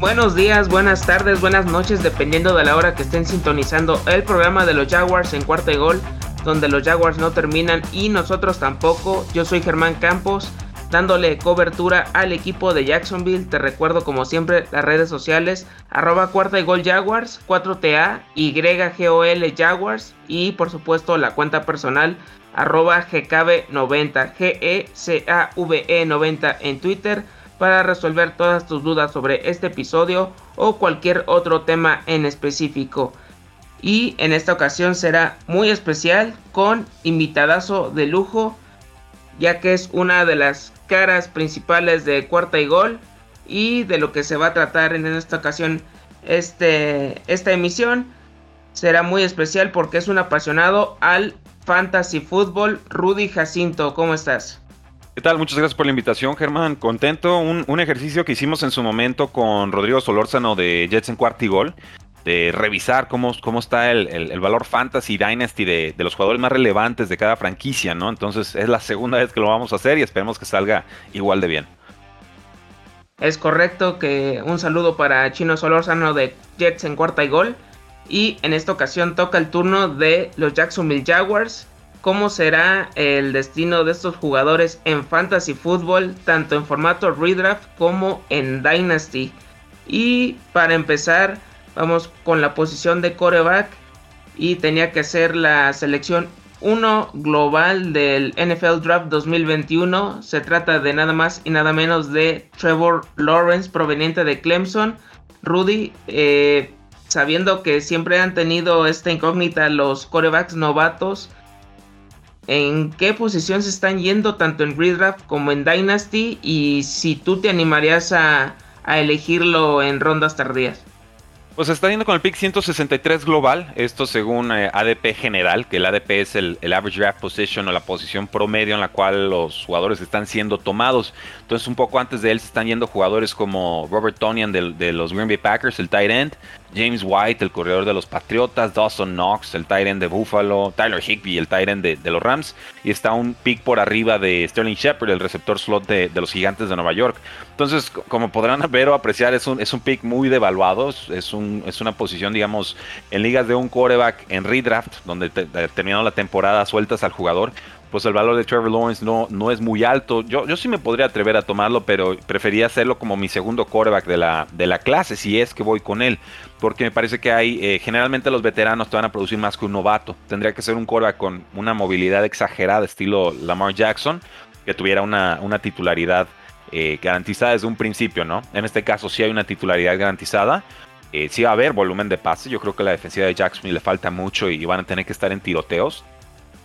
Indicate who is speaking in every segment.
Speaker 1: Buenos días, buenas tardes, buenas noches, dependiendo de la hora que estén sintonizando el programa de los Jaguars en cuarta y gol, donde los Jaguars no terminan y nosotros tampoco. Yo soy Germán Campos, dándole cobertura al equipo de Jacksonville. Te recuerdo como siempre las redes sociales, arroba cuarta y gol Jaguars, 4TA, YGOL Jaguars y por supuesto la cuenta personal arroba GKB90, G-E-C-A-V-E 90 en Twitter para resolver todas tus dudas sobre este episodio o cualquier otro tema en específico. Y en esta ocasión será muy especial con invitadazo de lujo, ya que es una de las caras principales de Cuarta y Gol y de lo que se va a tratar en esta ocasión este, esta emisión. Será muy especial porque es un apasionado al fantasy fútbol. Rudy Jacinto, ¿cómo estás?
Speaker 2: ¿Qué tal? Muchas gracias por la invitación, Germán. Contento. Un, ejercicio que hicimos en su momento con Rodrigo Solórzano de Jets en Cuartigol, de revisar cómo, cómo está el, valor fantasy dynasty de, los jugadores más relevantes de cada franquicia, ¿no? Entonces es la segunda vez que lo vamos a hacer y esperemos que salga igual de bien.
Speaker 1: Es correcto que un saludo para Chino Solórzano de Jets en cuarta y gol. Y en esta ocasión toca el turno de los Jacksonville Jaguars cómo será el destino de estos jugadores en Fantasy Football, tanto en formato Redraft como en Dynasty. Y para empezar, vamos con la posición de coreback. Y tenía que ser la selección 1 global del NFL Draft 2021. Se trata de nada más y nada menos de Trevor Lawrence, proveniente de Clemson. Rudy, eh, sabiendo que siempre han tenido esta incógnita los corebacks novatos en qué posición se están yendo tanto en Redraft como en Dynasty y si tú te animarías a, elegirlo en rondas tardías.
Speaker 2: Pues está yendo con el pick 163 global, esto según eh, ADP general, que el ADP es el, average draft position o la posición promedio en la cual los jugadores están siendo tomados. Entonces un poco antes de él se están yendo jugadores como Robert Tonian de, de los Green Bay Packers, el tight end, James White, el corredor de los Patriotas, Dawson Knox, el Tyrant de Buffalo, Tyler Higby, el Tyrant de, de, los Rams, y está un pick por arriba de Sterling Shepard, el receptor slot de, los Gigantes de Nueva York. Entonces, como podrán ver o apreciar, es un, es un pick muy devaluado, es, un, es una posición, digamos, en ligas de un quarterback en redraft, donde terminando la temporada sueltas al jugador, pues el valor de Trevor Lawrence no, no es muy alto. Yo, yo sí me podría atrever a tomarlo, pero prefería hacerlo como mi segundo quarterback de la, de la clase, si es que voy con él. Porque me parece que hay, eh, generalmente los veteranos te van a producir más que un novato. Tendría que ser un quarterback con una movilidad exagerada, estilo Lamar Jackson, que tuviera una, una titularidad eh, garantizada desde un principio, ¿no? En este caso sí hay una titularidad garantizada. Eh, sí va a haber volumen de pase. Yo creo que la defensiva de Jackson le falta mucho y van a tener que estar en tiroteos.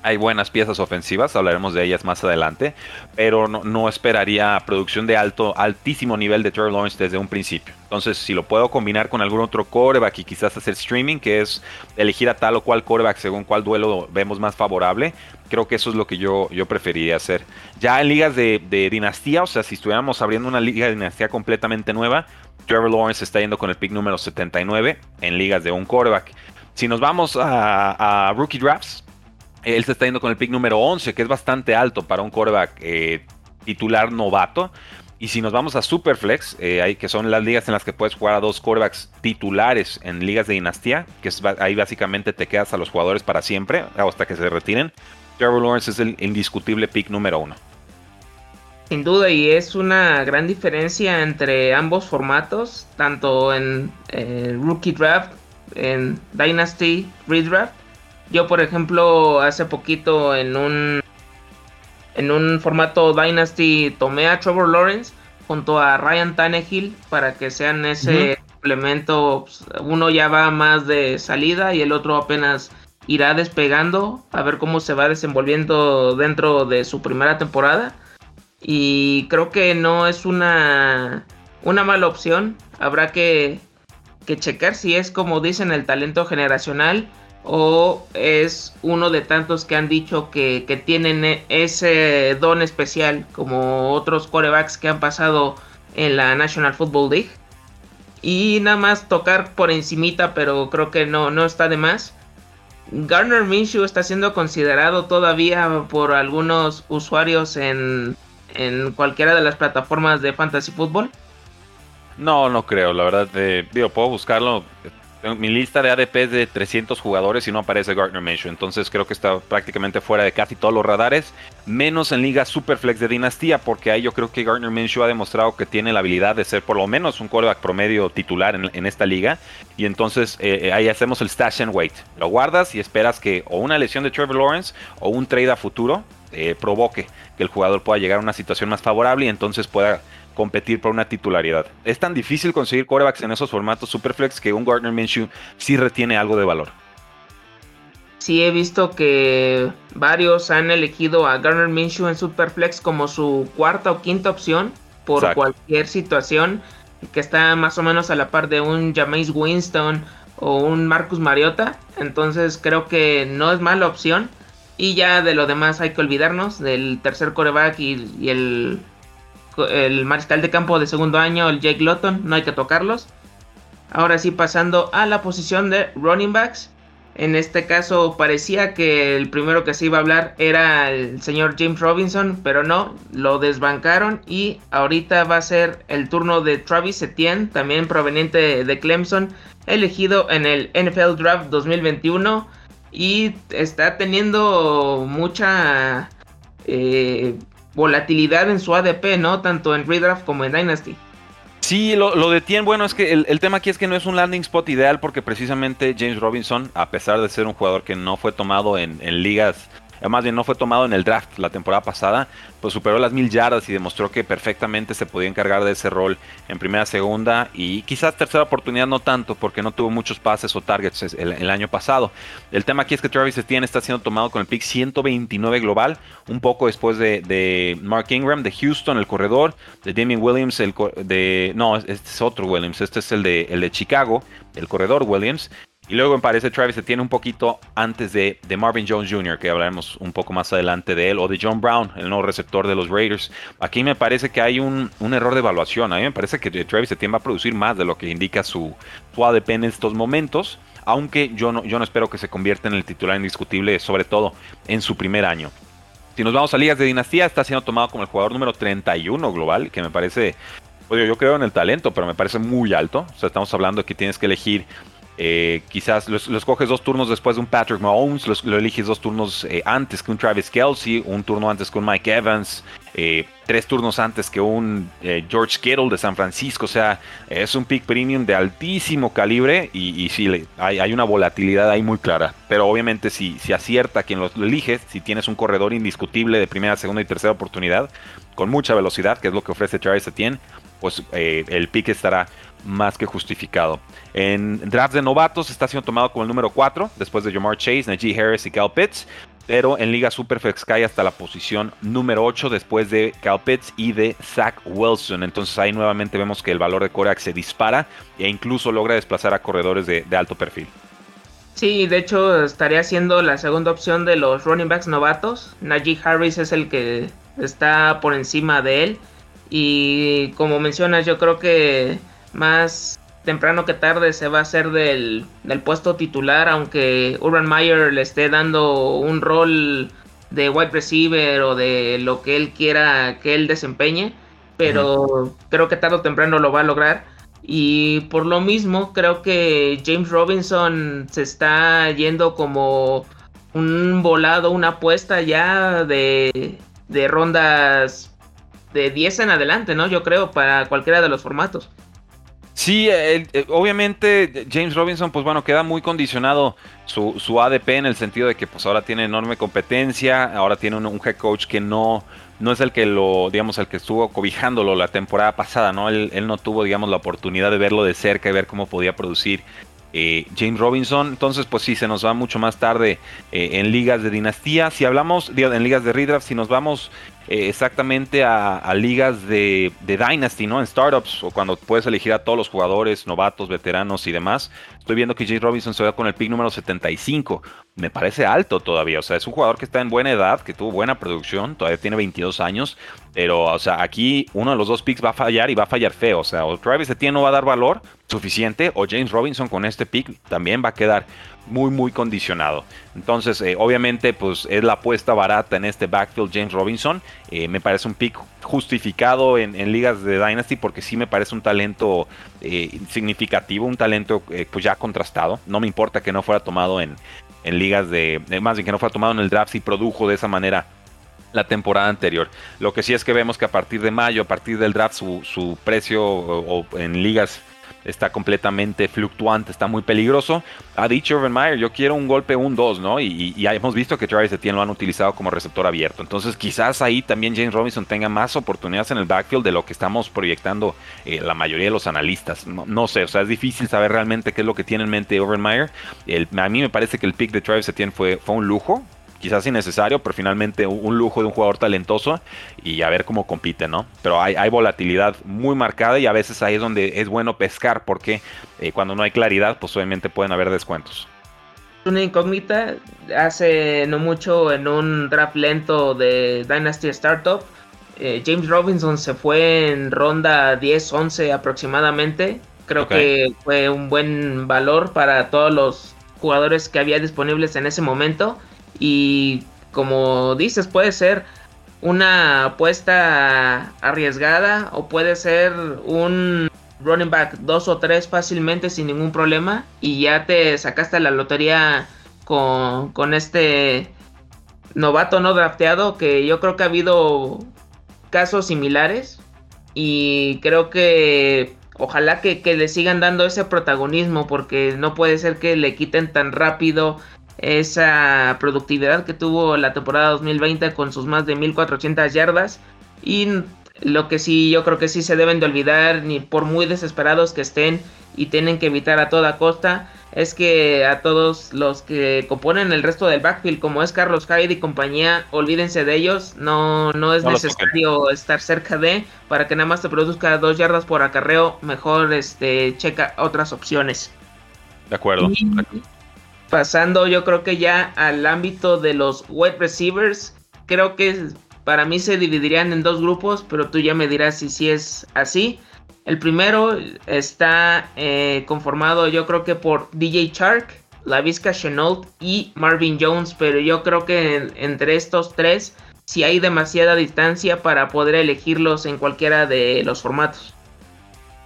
Speaker 2: Hay buenas piezas ofensivas, hablaremos de ellas más adelante, pero no, esperaría producción de alto, altísimo nivel de Trevor Lawrence desde un principio. Entonces, si lo puedo combinar con algún otro coreback y quizás hacer streaming, que es elegir a tal o cual coreback según cuál duelo vemos más favorable, creo que eso es lo que yo, yo preferiría hacer. Ya en ligas de, dinastía, o sea, si estuviéramos abriendo una liga de dinastía completamente nueva, Trevor Lawrence está yendo con el pick número 79 en ligas de un coreback. Si nos vamos a, a rookie drafts, él se está yendo con el pick número 11, que es bastante alto para un quarterback eh, titular novato. Y si nos vamos a Superflex, eh, que son las ligas en las que puedes jugar a dos quarterbacks titulares en ligas de dinastía, que ahí básicamente te quedas a los jugadores para siempre, hasta que se retiren. Trevor Lawrence es el indiscutible pick número uno.
Speaker 1: Sin duda, y es una gran diferencia entre ambos formatos, tanto en eh, Rookie Draft, en Dynasty Redraft yo, por ejemplo, hace poquito en un en un formato Dynasty tomé a Trevor Lawrence junto a Ryan Tannehill para que sean ese complemento, pues, uno ya va más de salida y el otro apenas irá despegando, a ver cómo se va desenvolviendo dentro de su primera temporada. Y creo que no es una, una mala opción. Habrá que, que checar si es como dicen el talento generacional o es uno de tantos que han dicho que, que tienen e, ese don especial como otros corebacks que han pasado en la National Football League. Y nada más tocar por encimita, pero creo que no, no está de más. Garner Minshew está siendo considerado todavía por algunos usuarios en, en cualquiera de las plataformas de Fantasy Football.
Speaker 2: No, no creo, la verdad. Eh, digo, puedo buscarlo mi lista de ADP es de 300 jugadores y no aparece Gardner Minshew. Entonces creo que está prácticamente fuera de casi todos los radares. Menos en Liga Superflex de Dinastía, porque ahí yo creo que Gardner Minshew ha demostrado que tiene la habilidad de ser por lo menos un quarterback promedio titular en, esta liga. Y entonces eh, eh, ahí hacemos el stash and wait. Lo guardas y esperas que o una lesión de Trevor Lawrence o un trade a futuro eh, provoque que el jugador pueda llegar a una situación más favorable y entonces pueda competir por una titularidad. Es tan difícil conseguir corebacks en esos formatos Superflex que un Gardner Minshew sí retiene algo de valor.
Speaker 1: Sí, he visto que varios han elegido a Gardner Minshew en Superflex como su cuarta o quinta opción por cualquier situación que está más o menos a la par de un Jameis Winston o un Marcus Mariota. Entonces creo que no es mala opción. Y ya de lo demás hay que olvidarnos del tercer coreback y el el mariscal de campo de segundo año, el Jake Lotton, no hay que tocarlos. Ahora sí, pasando a la posición de running backs. En este caso parecía que el primero que se iba a hablar era el señor James Robinson, pero no, lo desbancaron y ahorita va a ser el turno de Travis Etienne, también proveniente de Clemson, elegido en el NFL Draft 2021 y está teniendo mucha eh, volatilidad en su ADP, ¿no? Tanto en Redraft como en Dynasty.
Speaker 2: Sí, lo, lo de Tien, bueno, es que el, tema aquí es que no es un landing spot ideal porque precisamente James Robinson, a pesar de ser un jugador que no fue tomado en, en ligas más bien no fue tomado en el draft la temporada pasada, pues superó las mil yardas y demostró que perfectamente se podía encargar de ese rol en primera, segunda y quizás tercera oportunidad no tanto porque no tuvo muchos pases o targets el, año pasado. El tema aquí es que Travis Etienne está siendo tomado con el pick 129 global, un poco después de, Mark Ingram de Houston, el corredor, de Damien Williams, el de no, este es otro Williams, este es el de, el de Chicago, el corredor Williams, y luego me parece Travis se tiene un poquito antes de, Marvin Jones Jr., que hablaremos un poco más adelante de él, o de John Brown, el nuevo receptor de los Raiders. Aquí me parece que hay un, error de evaluación. A mí me parece que Travis Etienne va a producir más de lo que indica su, su ADP en estos momentos, aunque yo no, yo no espero que se convierta en el titular indiscutible, sobre todo en su primer año. Si nos vamos a ligas de dinastía, está siendo tomado como el jugador número 31 global, que me parece pues yo creo en el talento, pero me parece muy alto. O sea, estamos hablando de que tienes que elegir eh, quizás los, coges dos turnos después de un Patrick Mahomes, los, lo eliges dos turnos eh, antes que un Travis Kelsey, un turno antes que un Mike Evans, eh, tres turnos antes que un George Kittle de San Francisco. O sea, es un pick premium de altísimo calibre y, y sí, hay, hay, una volatilidad ahí muy clara. Pero obviamente, si, si acierta quien lo, elige, si tienes un corredor indiscutible de primera, segunda y tercera oportunidad, con mucha velocidad, que es lo que ofrece Travis Etienne, pues el pick estará más que justificado. En draft de novatos está siendo tomado como el número 4, después de Jamar Chase, Najee Harris y Cal Pitts. Pero en Liga Superflex cae hasta la posición número 8 después de Cal Pitts y de Zach Wilson. Entonces ahí nuevamente vemos que el valor de Korak se dispara e incluso logra desplazar a corredores de, de alto perfil.
Speaker 1: Sí, de hecho estaría siendo la segunda opción de los running backs novatos. Najee Harris es el que está por encima de él. Y como mencionas, yo creo que más temprano que tarde se va a hacer del, puesto titular, aunque Urban Meyer le esté dando un rol de wide receiver o de lo que él quiera que él desempeñe, pero creo que tarde o temprano lo va a lograr. Y por lo mismo creo que James Robinson se está yendo como un volado, una apuesta ya de, de rondas de 10 en adelante, ¿no? Yo creo, para cualquiera de los formatos.
Speaker 2: Sí, obviamente James Robinson, pues bueno, queda muy condicionado su, su, ADP en el sentido de que pues ahora tiene enorme competencia, ahora tiene un, head coach que no, no es el que lo, digamos, el que estuvo cobijándolo la temporada pasada, ¿no? Él, él no tuvo, digamos, la oportunidad de verlo de cerca y ver cómo podía producir eh, James Robinson. Entonces, pues sí, se nos va mucho más tarde eh, en ligas de dinastía. Si hablamos en ligas de redraft, si nos vamos eh, exactamente a, ligas de, Dynasty, ¿no? En startups o cuando puedes elegir a todos los jugadores, novatos, veteranos y demás. Estoy viendo que James Robinson se va con el pick número 75. Me parece alto todavía. O sea, es un jugador que está en buena edad, que tuvo buena producción, todavía tiene 22 años. Pero, o sea, aquí uno de los dos picks va a fallar y va a fallar feo. O sea, o Travis Etienne no va a dar valor suficiente, o James Robinson con este pick también va a quedar muy, muy condicionado. Entonces, eh, obviamente, pues es la apuesta barata en este backfield James Robinson. Eh, me parece un pick justificado en, ligas de Dynasty porque sí me parece un talento eh, significativo, un talento pues ya contrastado. No me importa que no fuera tomado en, en ligas de, más bien que no fuera tomado en el draft y produjo de esa manera la temporada anterior. Lo que sí es que vemos que a partir de mayo, a partir del draft, su, su precio o en ligas está completamente fluctuante, está muy peligroso. Ha dicho Urban yo quiero un golpe un 2, ¿no? Y, hemos visto que Travis Etienne lo han utilizado como receptor abierto. Entonces quizás ahí también James Robinson tenga más oportunidades en el backfield de lo que estamos proyectando eh, la mayoría de los analistas. No, sé, o sea, es difícil saber realmente qué es lo que tiene en mente Urban a mí me parece que el pick de Travis Etienne fue, fue un lujo quizás innecesario, pero finalmente un, lujo de un jugador talentoso y a ver cómo compite, ¿no? Pero hay, volatilidad muy marcada y a veces ahí es donde es bueno pescar porque eh, cuando no hay claridad, pues obviamente pueden haber descuentos.
Speaker 1: Una incógnita, hace no mucho en un draft lento de Dynasty Startup, eh, James Robinson se fue en ronda 10-11 aproximadamente. Creo que fue un buen valor para todos los jugadores que había disponibles en ese momento. Y como dices, puede ser una apuesta arriesgada o puede ser un running back 2 o 3 fácilmente sin ningún problema y ya te sacaste la lotería con, con este novato no drafteado que yo creo que ha habido casos similares y creo que ojalá que, que, le sigan dando ese protagonismo porque no puede ser que le quiten tan rápido esa productividad que tuvo la temporada 2020 con sus más de 1400 yardas. Y lo que sí yo creo que sí se deben de olvidar ni por muy desesperados que estén y tienen que evitar a toda costa es que a todos los que componen el resto del backfield como es Carlos Hyde y compañía olvídense de ellos. No no es necesario estar cerca de para que nada más te produzca dos yardas por acarreo mejor este checa otras opciones.
Speaker 2: De acuerdo
Speaker 1: pasando yo creo que ya al ámbito de los wide receivers, creo que para mí se dividirían en dos grupos, pero tú ya me dirás si es así. El primero está eh, conformado yo creo que por DJ Shark, Lavisca Chenault y Marvin Jones, pero yo creo que entre estos tres si hay demasiada distancia para poder elegirlos en cualquiera de los formatos.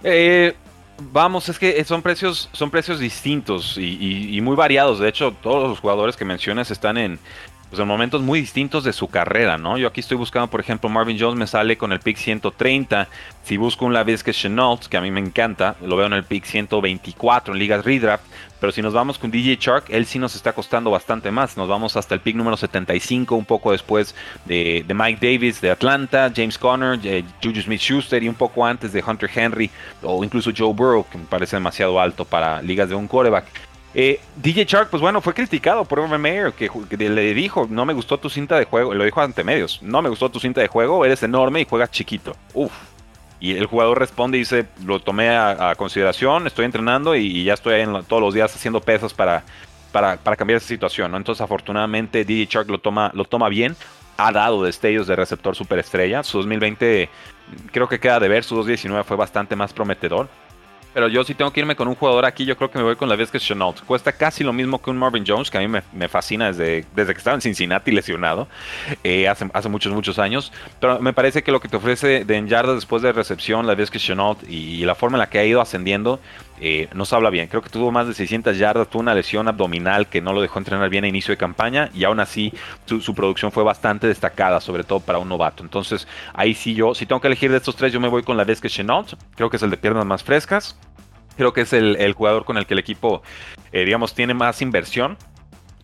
Speaker 2: Eh, Vamos, es que son precios, son precios distintos y, muy variados. De hecho, todos los jugadores que mencionas están en, pues, en momentos muy distintos de su carrera, ¿no? Yo aquí estoy buscando, por ejemplo, Marvin Jones me sale con el pick 130. Si busco un que Chenault, que a mí me encanta, lo veo en el pick 124 en ligas redraft. Pero si nos vamos con DJ Shark, él sí nos está costando bastante más. Nos vamos hasta el pick número 75, un poco después de, Mike Davis de Atlanta, James Conner, eh, Juju Smith Schuster y un poco antes de Hunter Henry o incluso Joe Burrow, que me parece demasiado alto para ligas de un quarterback. Eh, DJ Shark, pues bueno, fue criticado por Urban Meyer, que, le dijo, no me gustó tu cinta de juego, lo dijo ante medios, no me gustó tu cinta de juego, eres enorme y juegas chiquito. Uf, y el jugador responde y dice, lo tomé a, consideración, estoy entrenando y, ya estoy todos los días haciendo pesas para, para, cambiar esa situación. Entonces afortunadamente DJ Shark lo toma, lo toma bien. Ha dado destellos de receptor superestrella. Su 2020 creo que queda de ver. Su 2019 fue bastante más prometedor. Pero yo sí tengo que irme con un jugador aquí. Yo creo que me voy con la Vesca Chenault. Cuesta casi lo mismo que un Marvin Jones, que a mí me, fascina desde, desde que estaba en Cincinnati lesionado, eh, hace, hace muchos, muchos años. Pero me parece que lo que te ofrece de en yardas después de recepción, la Vesca Chenault y, la forma en la que ha ido ascendiendo, eh, nos habla bien. Creo que tuvo más de 600 yardas, tuvo una lesión abdominal que no lo dejó entrenar bien a inicio de campaña y aún así su, producción fue bastante destacada, sobre todo para un novato. Entonces ahí sí yo, si tengo que elegir de estos tres, yo me voy con la Vesca Chenault. Creo que es el de piernas más frescas. Creo que es el, jugador con el que el equipo, eh, digamos, tiene más inversión.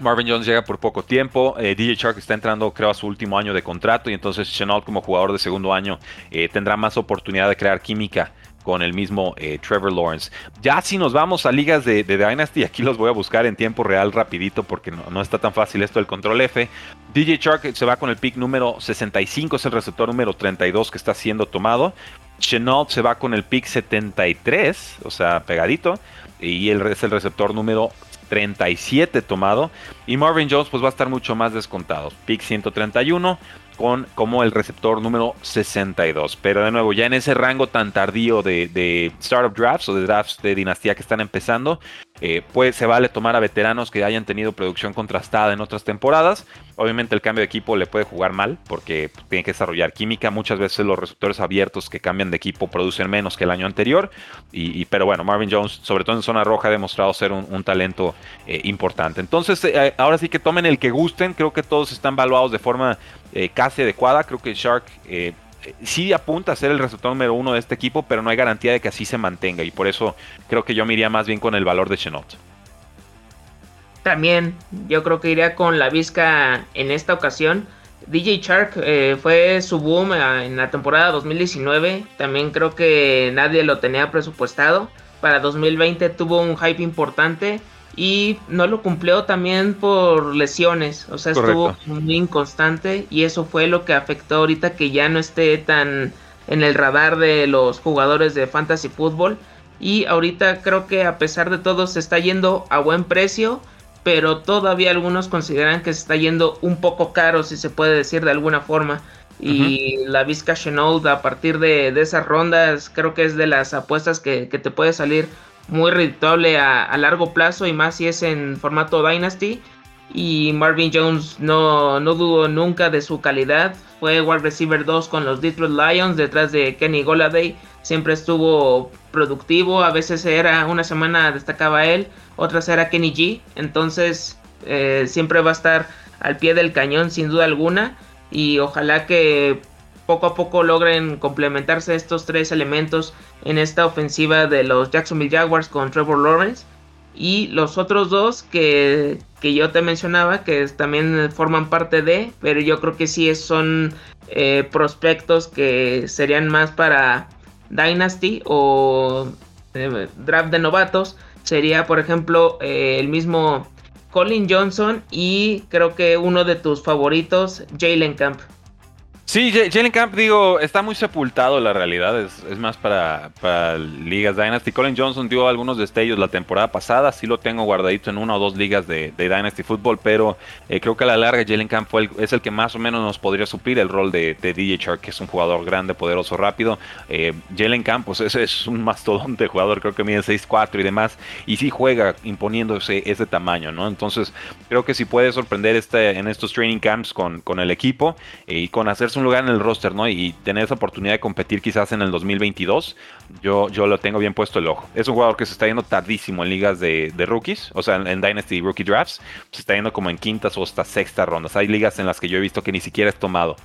Speaker 2: Marvin Jones llega por poco tiempo. Eh, DJ Shark está entrando, creo, a su último año de contrato. Y entonces Chenault, como jugador de segundo año, eh, tendrá más oportunidad de crear química con el mismo Trevor Lawrence. Ya si nos vamos a ligas de, Dynasty, aquí los voy a buscar en tiempo real rapidito porque no, está tan fácil esto del control F. DJ Shark se va con el pick número 65, es el receptor número 32 que está siendo tomado. Chenault se va con el pick 73, o sea, pegadito. Y él es el receptor número 37 tomado. Y Marvin Jones pues va a estar mucho más descontado. Pick 131 con como el receptor número 62. Pero de nuevo, ya en ese rango tan tardío de, de startup drafts o de drafts de dinastía que están empezando, eh, pues se vale tomar a veteranos que hayan tenido producción contrastada en otras temporadas. Obviamente el cambio de equipo le puede jugar mal porque pues, tiene que desarrollar química. Muchas veces los receptores abiertos que cambian de equipo producen menos que el año anterior. Y, pero bueno, Marvin Jones, sobre todo en zona roja, ha demostrado ser un, talento eh, importante. Entonces, eh, ahora sí que tomen el que gusten. Creo que todos están valuados de forma casi adecuada. Creo que Shark sí apunta a ser el receptor número uno de este equipo, pero no hay garantía de que así se mantenga. Y por eso creo que yo me iría más bien con el valor de Chenot.
Speaker 1: También yo creo que iría con la Vizca en esta ocasión. DJ Shark eh, fue su boom eh, en la temporada 2019. También creo que nadie lo tenía presupuestado. Para 2020 tuvo un hype importante y no lo cumplió también por lesiones, o sea, estuvo muy inconstante y eso fue lo que afectó ahorita que ya no esté tan en el radar de los jugadores de fantasy fútbol. Y ahorita creo que a pesar de todo se está yendo a buen precio, pero todavía algunos consideran que se está yendo un poco caro, si se puede decir de alguna forma. Y la Vizca Chenault a partir de, esas rondas creo que es de las apuestas que, que te puede salir muy redituable a, largo plazo y más si es en formato Dynasty. Y Marvin Jones no, no dudó nunca de su calidad. Fue wide receiver 2 con los Detroit Lions detrás de Kenny Goladay. Siempre estuvo productivo. A veces era una semana destacaba él, otras era Kenny G. Entonces eh, siempre va a estar al pie del cañón sin duda alguna. Y ojalá que poco a poco logren complementarse estos tres elementos en esta ofensiva de los Jacksonville Jaguars con Trevor Lawrence. Y los otros dos que, yo te mencionaba, que también forman parte de, pero yo creo que sí son eh, prospectos que serían más para Dynasty o eh, draft de novatos. Sería, por ejemplo, eh, el mismo Colin Johnson y creo que uno de tus favoritos, Jalen Camp.
Speaker 2: Sí, Jalen Camp, digo, está muy sepultado la realidad, es, más para, ligas Dynasty. Colin Johnson dio algunos destellos la temporada pasada, sí lo tengo guardadito en una o dos ligas de, Dynasty Football, pero eh, creo que a la larga Jalen Camp fue es el que más o menos nos podría suplir el rol de, DJ Shark, que es un jugador grande, poderoso, rápido. Eh, Jalen Camp, pues ese es un mastodonte jugador, creo que mide 6'4 y demás, y sí juega imponiéndose ese tamaño, ¿no? Entonces, creo que si puede sorprender en estos training camps con, con el equipo eh, y con hacerse un lugar en el roster, ¿no? Y tener esa oportunidad de competir quizás en el 2022, yo, yo lo tengo bien puesto el ojo. Es un jugador que se está yendo tardísimo en ligas de, rookies, o sea, en, Dynasty Rookie Drafts, se está yendo como en quintas o hasta sextas rondas. Hay ligas en las que yo he visto que ni siquiera es tomado.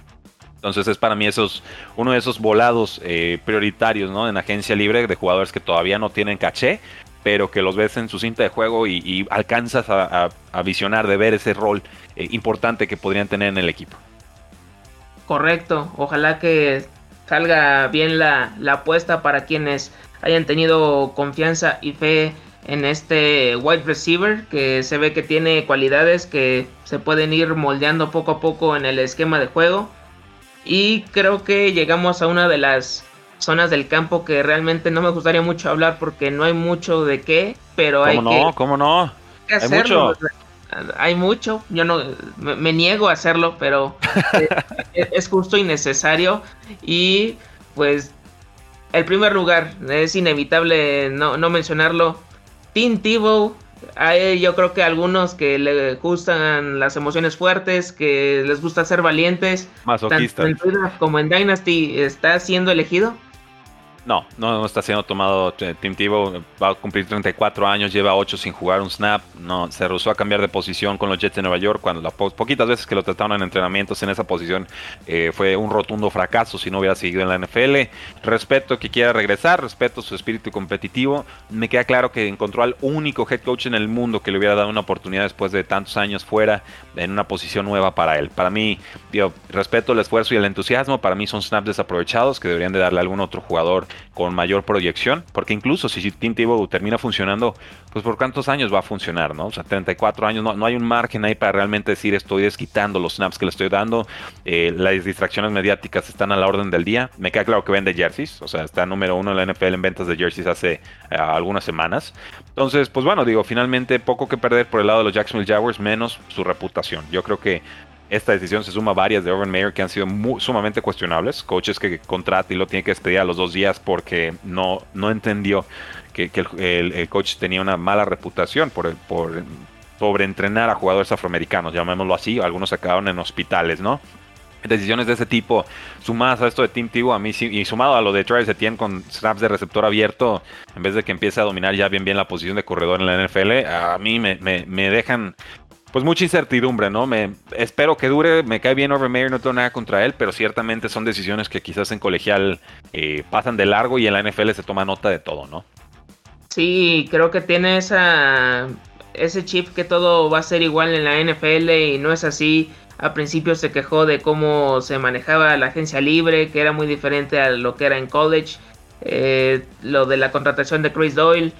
Speaker 2: Entonces es para mí esos, uno de esos volados eh, prioritarios ¿no? en agencia libre de jugadores que todavía no tienen caché, pero que los ves en su cinta de juego y, alcanzas a, visionar de ver ese rol eh, importante que podrían tener en el equipo.
Speaker 1: Correcto, ojalá que salga bien la, apuesta para quienes hayan tenido confianza y fe en este wide receiver que se ve que tiene cualidades que se pueden ir moldeando poco a poco en el esquema de juego. Y creo que llegamos a una de las zonas del campo que realmente no me gustaría mucho hablar porque no hay mucho de qué, pero hay
Speaker 2: no? ¿Cómo no?
Speaker 1: hay mucho hay mucho, yo no me, niego a hacerlo, pero eh, es justo y necesario. Y pues el primer lugar, es inevitable no, mencionarlo. Team Tebow, hay yo creo que algunos que le gustan las emociones fuertes, que les gusta ser valientes,
Speaker 2: tanto
Speaker 1: en como en Dynasty, está siendo elegido.
Speaker 2: No, no, está siendo tomado Tim Tebow. Va a cumplir 34 años, lleva 8 sin jugar un snap. No, se rehusó a cambiar de posición con los Jets de Nueva York. Cuando las poquitas veces que lo trataron en entrenamientos en esa posición eh, fue un rotundo fracaso si no hubiera seguido en la NFL. Respeto que quiera regresar, respeto su espíritu competitivo. Me queda claro que encontró al único head coach en el mundo que le hubiera dado una oportunidad después de tantos años fuera en una posición nueva para él. Para mí, respeto el esfuerzo y el entusiasmo. Para mí son snaps desaprovechados que deberían de darle a algún otro jugador con mayor proyección, porque incluso si Tim Tebow termina funcionando, pues por cuántos años va a funcionar, ¿no? O sea, 34 años, no, no hay un margen ahí para realmente decir estoy desquitando los snaps que le estoy dando, eh, las distracciones mediáticas están a la orden del día, me queda claro que vende jerseys, o sea, está número uno en la NFL en ventas de jerseys hace eh, algunas semanas, entonces, pues bueno, digo, finalmente poco que perder por el lado de los Jacksonville Jaguars, menos su reputación, yo creo que esta decisión se suma a varias de Urban Meyer que han sido sumamente cuestionables. Coaches que contrata y lo tiene que despedir a los dos días porque no, no entendió que, el, coach tenía una mala reputación por, por sobreentrenar a jugadores afroamericanos, llamémoslo así. Algunos acabaron en hospitales, ¿no? Decisiones de ese tipo, sumadas a esto de Team Tivo, a mí y sumado a lo de Travis Etienne con snaps de receptor abierto, en vez de que empiece a dominar ya bien bien la posición de corredor en la NFL, a mí me, me, me dejan pues mucha incertidumbre, ¿no? Me espero que dure, me cae bien Overmeyer, no tengo nada contra él, pero ciertamente son decisiones que quizás en colegial eh, pasan de largo y en la NFL se toma nota de todo, ¿no?
Speaker 1: Sí, creo que tiene esa ese chip que todo va a ser igual en la NFL y no es así. A principio se quejó de cómo se manejaba la agencia libre, que era muy diferente a lo que era en college. Eh, lo de la contratación de Chris Doyle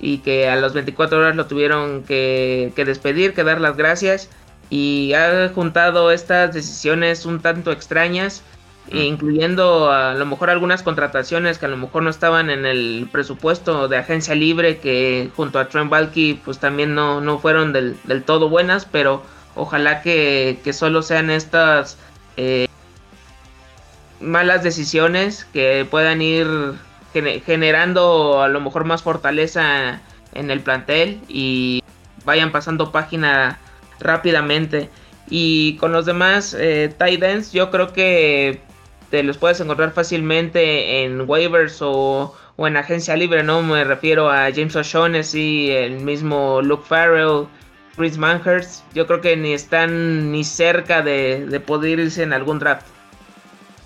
Speaker 1: y que a las 24 horas lo tuvieron que, despedir, que dar las gracias. Y ha juntado estas decisiones un tanto extrañas, incluyendo a lo mejor algunas contrataciones que a lo mejor no estaban en el presupuesto de agencia libre, que junto a Trent Balky pues también no, no fueron del, todo buenas, pero ojalá que, que solo sean estas eh, malas decisiones que puedan ir generando a lo mejor más fortaleza en el plantel y vayan pasando página rápidamente. Y con los demás eh, tight ends, yo creo que te los puedes encontrar fácilmente en waivers o, en agencia libre, ¿no? Me refiero a James O'Shaughnessy, el mismo Luke Farrell, Chris Manhurst. Yo creo que ni están ni cerca de, de poder irse en algún draft.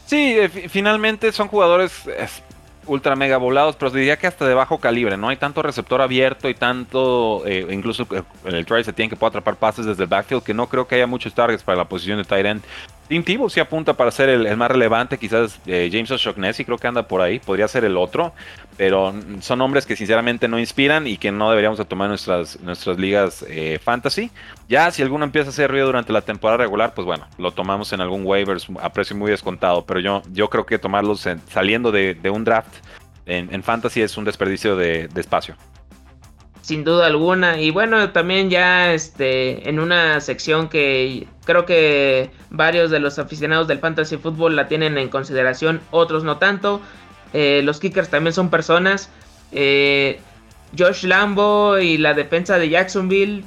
Speaker 2: Sí, eh, finalmente son jugadores ultra mega volados, pero diría que hasta de bajo calibre, ¿no? Hay tanto receptor abierto y tanto, eh, incluso en eh, el try se tiene que puede atrapar pases desde el backfield, que no creo que haya muchos targets para la posición de tight. Tim Tebow sí apunta para ser el, más relevante, quizás eh, James O'Shaughnessy creo que anda por ahí, podría ser el otro, pero son hombres que sinceramente no inspiran y que no deberíamos tomar nuestras, nuestras ligas eh, fantasy. Ya si alguno empieza a hacer ruido durante la temporada regular, pues bueno, lo tomamos en algún waivers a precio muy descontado, pero yo, yo creo que tomarlos saliendo de, un draft en, fantasy es un desperdicio de espacio
Speaker 1: sin duda alguna. Y bueno, también ya este en una sección que creo que varios de los aficionados del fantasy fútbol la tienen en consideración, otros no tanto. Eh, los kickers también son personas. Eh, Josh Lambo y la defensa de Jacksonville.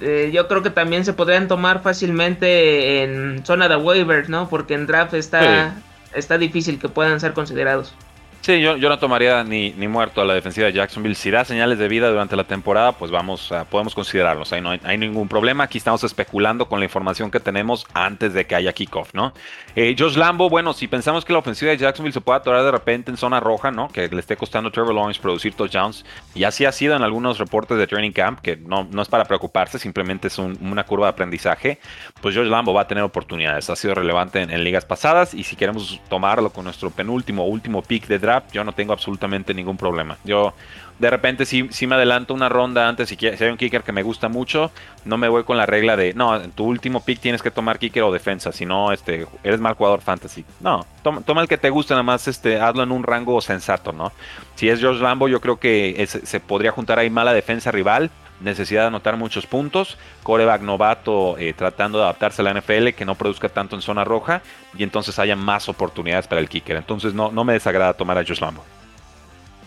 Speaker 1: Eh, yo creo que también se podrían tomar fácilmente en zona de waivers, ¿no? Porque en draft está, está difícil que puedan ser considerados.
Speaker 2: Sí, yo, yo no tomaría ni, ni, muerto a la defensiva de Jacksonville. Si da señales de vida durante la temporada, pues vamos, a, podemos considerarlos. Ahí no hay, ningún problema. Aquí estamos especulando con la información que tenemos antes de que haya kickoff, ¿no? Eh, Josh Lambo, bueno, si pensamos que la ofensiva de Jacksonville se puede atorar de repente en zona roja, ¿no? Que le esté costando a Trevor Lawrence producir touchdowns. Y así ha sido en algunos reportes de Training Camp, que no, no es para preocuparse, simplemente es una curva de aprendizaje. Pues Josh Lambo va a tener oportunidades. Ha sido relevante en, en ligas pasadas. Y si queremos tomarlo con nuestro penúltimo, último pick de draft, yo no tengo absolutamente ningún problema. Yo de repente si, si me adelanto una ronda antes, si, si hay un kicker que me gusta mucho, no me voy con la regla de, no, en tu último pick tienes que tomar kicker o defensa, si no, este, eres mal jugador fantasy. No, toma, el que te guste, nada más este, hazlo en un rango sensato, ¿no? Si es George Lambo, yo creo que se podría juntar ahí mala defensa rival, necesidad de anotar muchos puntos, coreback novato eh, tratando de adaptarse a la NFL, que no produzca tanto en zona roja y entonces haya más oportunidades para el kicker. Entonces no, no me desagrada tomar a Josh Lambo.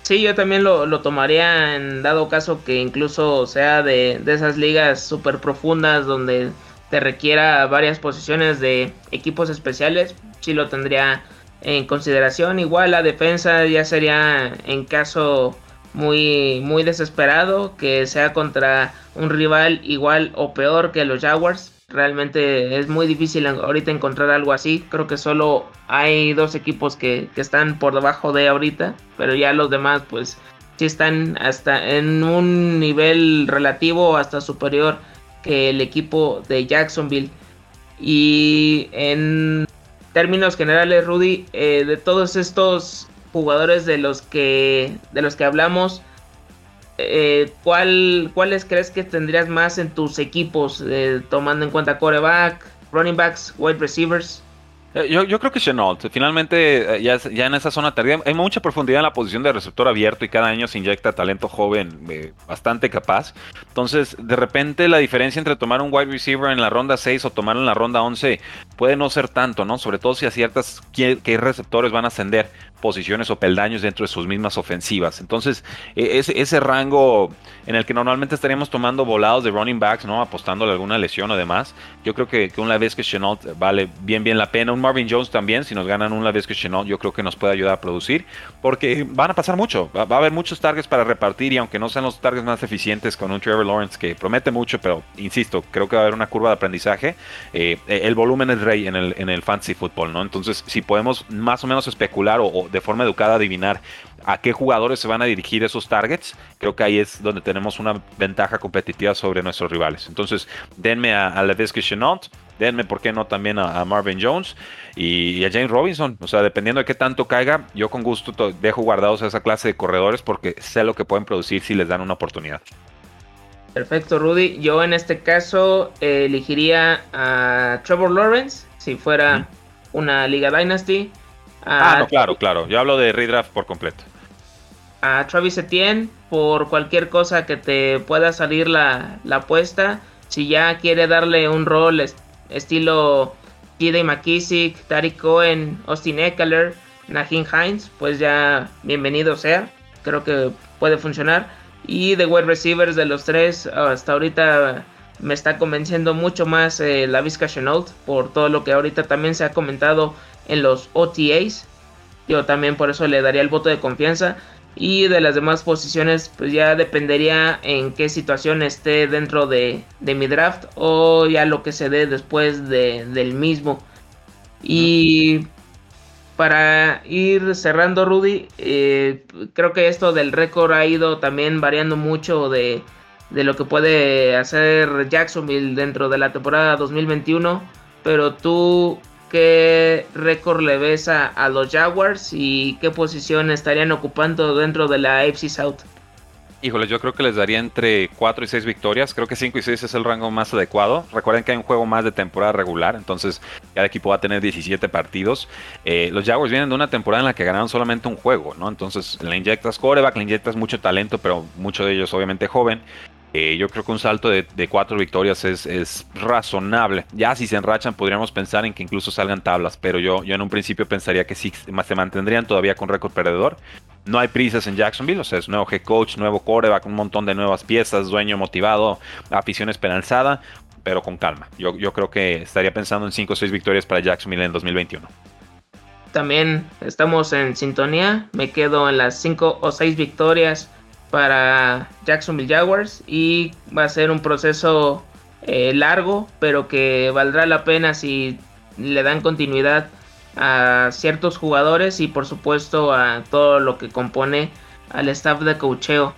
Speaker 1: Sí, yo también lo, tomaría en dado caso que incluso sea de, de esas ligas súper profundas donde te requiera varias posiciones de equipos especiales. Sí lo tendría en consideración. Igual la defensa ya sería en caso muy, muy desesperado que sea contra un rival igual o peor que los Jaguars. Realmente es muy difícil ahorita encontrar algo así. Creo que solo hay dos equipos que, que están por debajo de ahorita. Pero ya los demás pues sí están hasta en un nivel relativo hasta superior que el equipo de Jacksonville. Y en términos generales, Rudy, eh, de todos estos jugadores de los que de los que hablamos, eh, ¿cuál, ¿cuáles crees que tendrías más en tus equipos, eh, tomando en cuenta coreback, running backs, wide receivers?
Speaker 2: Eh, yo, yo, creo que Chenault, finalmente eh, ya, ya, en esa zona tardía hay mucha profundidad en la posición de receptor abierto y cada año se inyecta talento joven eh, bastante capaz. Entonces, de repente la diferencia entre tomar un wide receiver en la ronda 6 o tomarlo en la ronda 11 puede no ser tanto, ¿no? Sobre todo si a ciertas qué, qué receptores van a ascender posiciones o peldaños dentro de sus mismas ofensivas. Entonces, e, ese, ese rango en el que normalmente estaríamos tomando volados de running backs, ¿no? Apostándole alguna lesión o demás, yo creo que, que una vez que Chenault vale bien, bien la pena. Un Marvin Jones también, si nos ganan una vez que Chenault, yo creo que nos puede ayudar a producir, porque van a pasar mucho. Va, a haber muchos targets para repartir y aunque no sean los targets más eficientes con un Trevor Lawrence que promete mucho, pero insisto, creo que va a haber una curva de aprendizaje, eh, el volumen es rey en el, en el fantasy football, ¿no? Entonces, si podemos más o menos especular o, de forma educada adivinar a qué jugadores se van a dirigir esos targets, creo que ahí es donde tenemos una ventaja competitiva sobre nuestros rivales. Entonces, denme a, a Levisque Chenault, denme, ¿por qué no también a, a Marvin Jones y, y, a James Robinson? O sea, dependiendo de qué tanto caiga, yo con gusto dejo guardados a esa clase de corredores porque sé lo que pueden producir si les dan una oportunidad.
Speaker 1: Perfecto, Rudy. Yo en este caso eh, elegiría a Trevor Lawrence si fuera ¿Mm? una Liga Dynasty.
Speaker 2: Ah, no, claro, claro. Yo hablo de redraft por completo.
Speaker 1: A Travis Etienne por cualquier cosa que te pueda salir la, la apuesta. Si ya quiere darle un rol est estilo J.D. McKissick, Tariq Cohen, Austin Eckler, Najin Hines, pues ya bienvenido sea. Creo que puede funcionar. Y de wide receivers de los tres, hasta ahorita me está convenciendo mucho más eh, la Vizca Chenault por todo lo que ahorita también se ha comentado en los OTAs. Yo también por eso le daría el voto de confianza. Y de las demás posiciones, pues ya dependería en qué situación esté dentro de, de mi draft o ya lo que se dé después de, del mismo. Y para ir cerrando, Rudy, eh, creo que esto del récord ha ido también variando mucho de, de lo que puede hacer Jacksonville dentro de la temporada 2021. Pero tú, ¿qué récord le ves a, los Jaguars y qué posición estarían ocupando dentro de la AFC South?
Speaker 2: Híjole, yo creo que les daría entre 4 y 6 victorias. Creo que 5 y 6 es el rango más adecuado. Recuerden que hay un juego más de temporada regular, entonces cada equipo va a tener 17 partidos. Eh, los Jaguars vienen de una temporada en la que ganaron solamente un juego, ¿no? Entonces le inyectas coreback, le inyectas mucho talento, pero mucho de ellos obviamente joven. Eh, yo creo que un salto de, cuatro victorias es, razonable. Ya si se enrachan podríamos pensar en que incluso salgan tablas, pero yo, yo en un principio pensaría que sí se mantendrían todavía con récord perdedor. No hay prisas en Jacksonville, o sea, es nuevo head coach, nuevo coreback, un montón de nuevas piezas, dueño motivado, afición esperanzada, pero con calma. Yo, yo creo que estaría pensando en 5 o 6 victorias para Jacksonville en 2021.
Speaker 1: También estamos en sintonía, me quedo en las 5 o 6 victorias para Jacksonville Jaguars y va a ser un proceso eh, largo, pero que valdrá la pena si le dan continuidad a ciertos jugadores y por supuesto a todo lo que compone al staff de cocheo.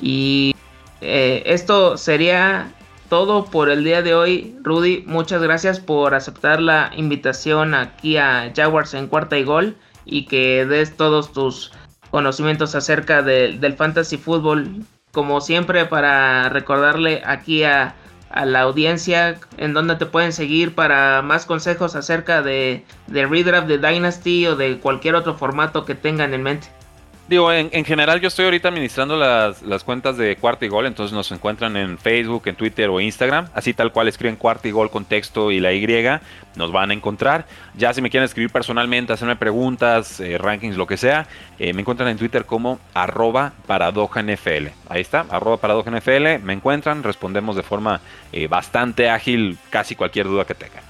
Speaker 1: Y eh, esto sería todo por el día de hoy. Rudy, muchas gracias por aceptar la invitación aquí a Jaguars en cuarta y gol y que des todos tus conocimientos acerca de, del fantasy fútbol. Como siempre, para recordarle aquí a, a, la audiencia en donde te pueden seguir para más consejos acerca de, de Redraft, de Dynasty o de cualquier otro formato que tengan en mente.
Speaker 2: Digo, en, en, general yo estoy ahorita administrando las, las, cuentas de Cuarto y Gol, entonces nos encuentran en Facebook, en Twitter o Instagram, así tal cual escriben Cuarto y Gol con texto y la Y, nos van a encontrar. Ya si me quieren escribir personalmente, hacerme preguntas, eh, rankings, lo que sea, eh, me encuentran en Twitter como arroba NFL. Ahí está, arroba NFL, me encuentran, respondemos de forma eh, bastante ágil casi cualquier duda que tengan.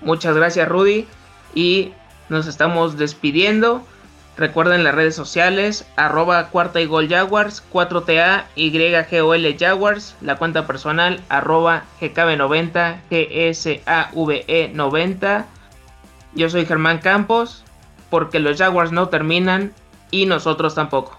Speaker 1: Muchas gracias Rudy y Nos estamos despidiendo. Recuerden las redes sociales, arroba cuarta y gol Jaguars, 4TA, YGOL Jaguars, la cuenta personal, arroba GKB90, GSAVE 90. Yo soy Germán Campos, porque los Jaguars no terminan y nosotros tampoco.